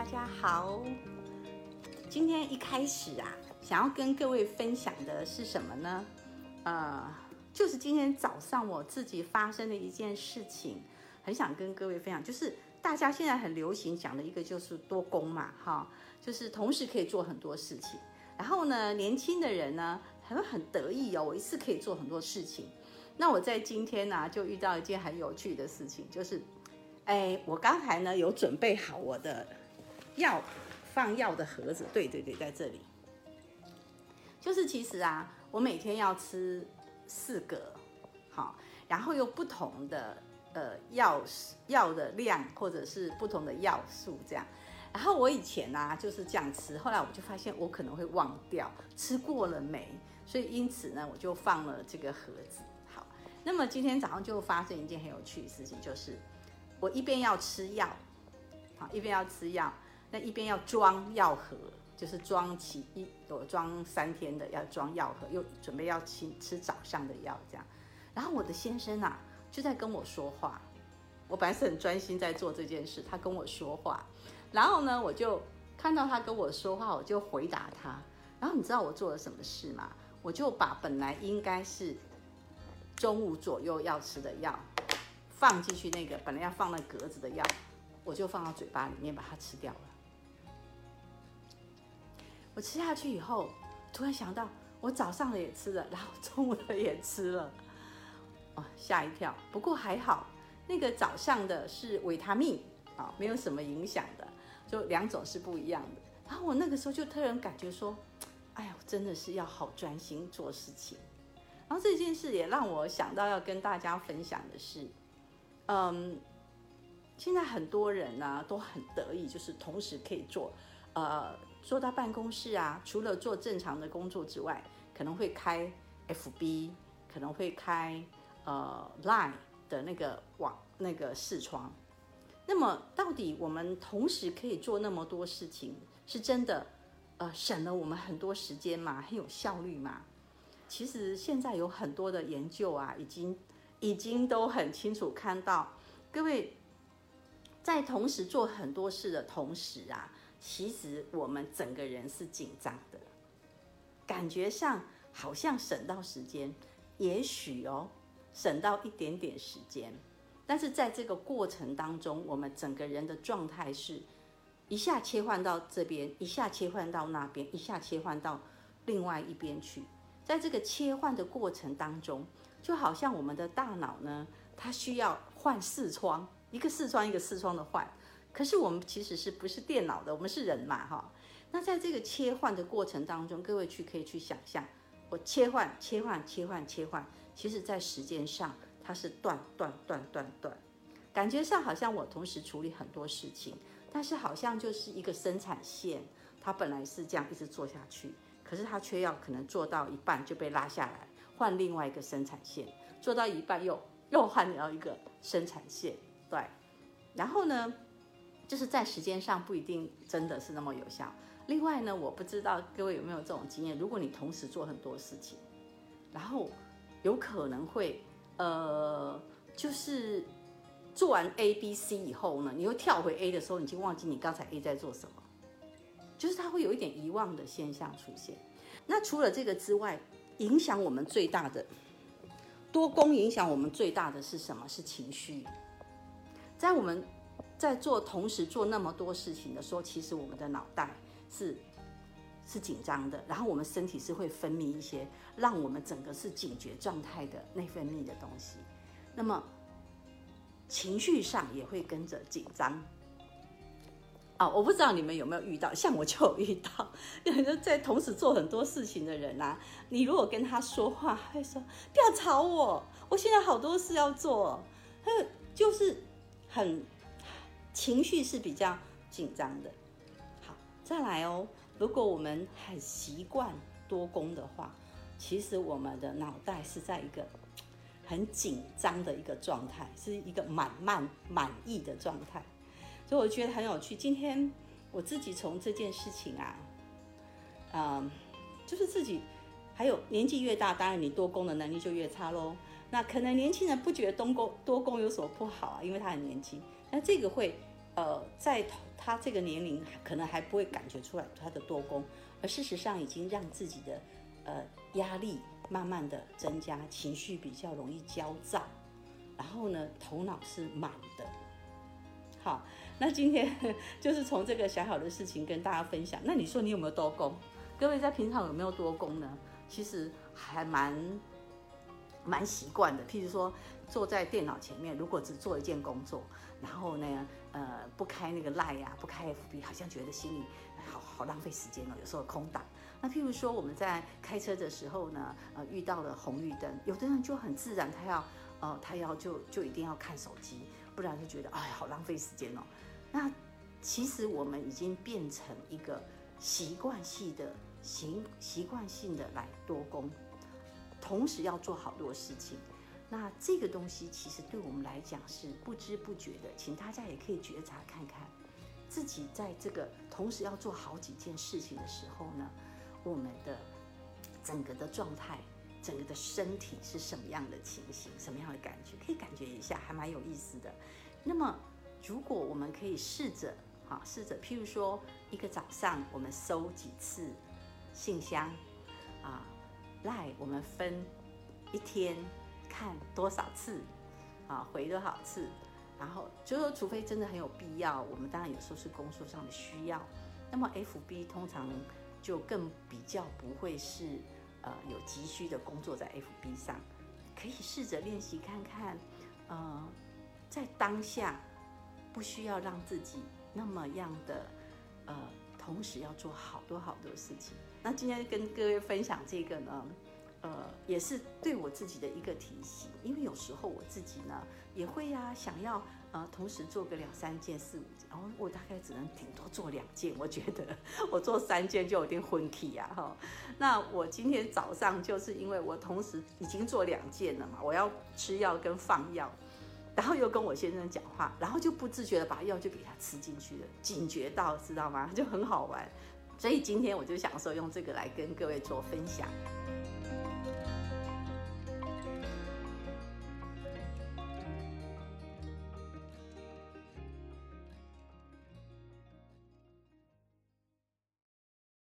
大家好。今天一开始啊，想要跟各位分享的是什么呢？呃，就是今天早上我自己发生的一件事情，很想跟各位分享。就是大家现在很流行讲的一个，就是多工嘛，哈，就是同时可以做很多事情。然后呢，年轻的人呢，还会很得意哦，我一次可以做很多事情。那我在今天呢、就遇到一件很有趣的事情，就是。哎，我刚才呢有准备好我的药放药的盒子，对对对，在这里。就是其实啊，我每天要吃四个，好，然后有不同的呃药药的量，或者是不同的药数这样。然后我以前呢、就是这样吃，后来我就发现我可能会忘掉吃过了没，所以因此呢我就放了这个盒子。好，那么今天早上就发生一件很有趣的事情，就是。我一边要吃药，好，一边要吃药，那一边要装药盒，就是装起一，我装三天的要装药盒，又准备要吃吃早上的药，这样。然后我的先生啊，就在跟我说话，我本来是很专心在做这件事，他跟我说话，然后呢，我就看到他跟我说话，我就回答他。然后你知道我做了什么事吗？我就把本来应该是中午左右要吃的药。放进去那个本来要放那格子的药，我就放到嘴巴里面把它吃掉了。我吃下去以后，突然想到我早上的也吃了，然后中午的也吃了，哦，吓一跳。不过还好，那个早上的是维他命啊，没有什么影响的，就两种是不一样的。然后我那个时候就突然感觉说，哎呀，真的是要好专心做事情。然后这件事也让我想到要跟大家分享的是。嗯，现在很多人呢都很得意，就是同时可以做，呃，坐到办公室啊，除了做正常的工作之外，可能会开 FB，可能会开呃 Line 的那个网那个视窗。那么，到底我们同时可以做那么多事情，是真的呃省了我们很多时间吗？很有效率吗？其实现在有很多的研究啊，已经。已经都很清楚看到，各位在同时做很多事的同时啊，其实我们整个人是紧张的，感觉上好像省到时间，也许哦省到一点点时间，但是在这个过程当中，我们整个人的状态是一下切换到这边，一下切换到那边，一下切换到另外一边去，在这个切换的过程当中。就好像我们的大脑呢，它需要换视窗，一个视窗一个视窗的换。可是我们其实是不是电脑的？我们是人嘛，哈。那在这个切换的过程当中，各位去可以去想象，我切换、切换、切换、切换，其实在时间上它是断断断断断，感觉上好像我同时处理很多事情，但是好像就是一个生产线，它本来是这样一直做下去，可是它却要可能做到一半就被拉下来。换另外一个生产线，做到一半又又换了一个生产线，对。然后呢，就是在时间上不一定真的是那么有效。另外呢，我不知道各位有没有这种经验，如果你同时做很多事情，然后有可能会呃，就是做完 A、B、C 以后呢，你又跳回 A 的时候，你就忘记你刚才 A 在做什么，就是它会有一点遗忘的现象出现。那除了这个之外，影响我们最大的多工，影响我们最大的是什么？是情绪。在我们在做同时做那么多事情的时候，其实我们的脑袋是是紧张的，然后我们身体是会分泌一些让我们整个是警觉状态的内分泌的东西，那么情绪上也会跟着紧张。啊、我不知道你们有没有遇到，像我就有遇到，有很多在同时做很多事情的人啊。你如果跟他说话，会说不要吵我，我现在好多事要做。他就是很情绪是比较紧张的。好，再来哦，如果我们很习惯多工的话，其实我们的脑袋是在一个很紧张的一个状态，是一个满满满意的状态。所以我觉得很有趣。今天我自己从这件事情啊，嗯，就是自己还有年纪越大，当然你多工的能力就越差喽。那可能年轻人不觉得多工多工有什么不好啊，因为他很年轻。那这个会呃，在他这个年龄可能还不会感觉出来他的多工，而事实上已经让自己的呃压力慢慢的增加，情绪比较容易焦躁，然后呢，头脑是满的。好，那今天就是从这个小小的事情跟大家分享。那你说你有没有多工？各位在平常有没有多工呢？其实还蛮蛮习惯的。譬如说坐在电脑前面，如果只做一件工作，然后呢，呃，不开那个 Line 呀，不开 FB，好像觉得心里好好浪费时间哦。有时候空档。那譬如说我们在开车的时候呢，呃，遇到了红绿灯，有的人就很自然，他要呃，他要就就一定要看手机。不然就觉得哎呀，好浪费时间哦。那其实我们已经变成一个习惯性的习习惯性的来多工，同时要做好多事情。那这个东西其实对我们来讲是不知不觉的，请大家也可以觉察看看，自己在这个同时要做好几件事情的时候呢，我们的整个的状态。整个的身体是什么样的情形，什么样的感觉？可以感觉一下，还蛮有意思的。那么，如果我们可以试着，哈，试着，譬如说，一个早上我们收几次信箱，赖我们分一天看多少次，啊，回多少次，然后就说，除非真的很有必要，我们当然有时候是工作上的需要。那么，FB 通常就更比较不会是。呃，有急需的工作在 FB 上，可以试着练习看看。呃，在当下不需要让自己那么样的呃，同时要做好多好多事情。那今天跟各位分享这个呢，呃，也是对我自己的一个提醒，因为有时候我自己呢也会呀、想要。呃，同时做个两三件、四五件，然后我大概只能顶多做两件。我觉得 我做三件就有点昏气呀，哈。那我今天早上就是因为我同时已经做两件了嘛，我要吃药跟放药，然后又跟我先生讲话，然后就不自觉的把药就给他吃进去了，警觉到知道吗？就很好玩。所以今天我就想说用这个来跟各位做分享。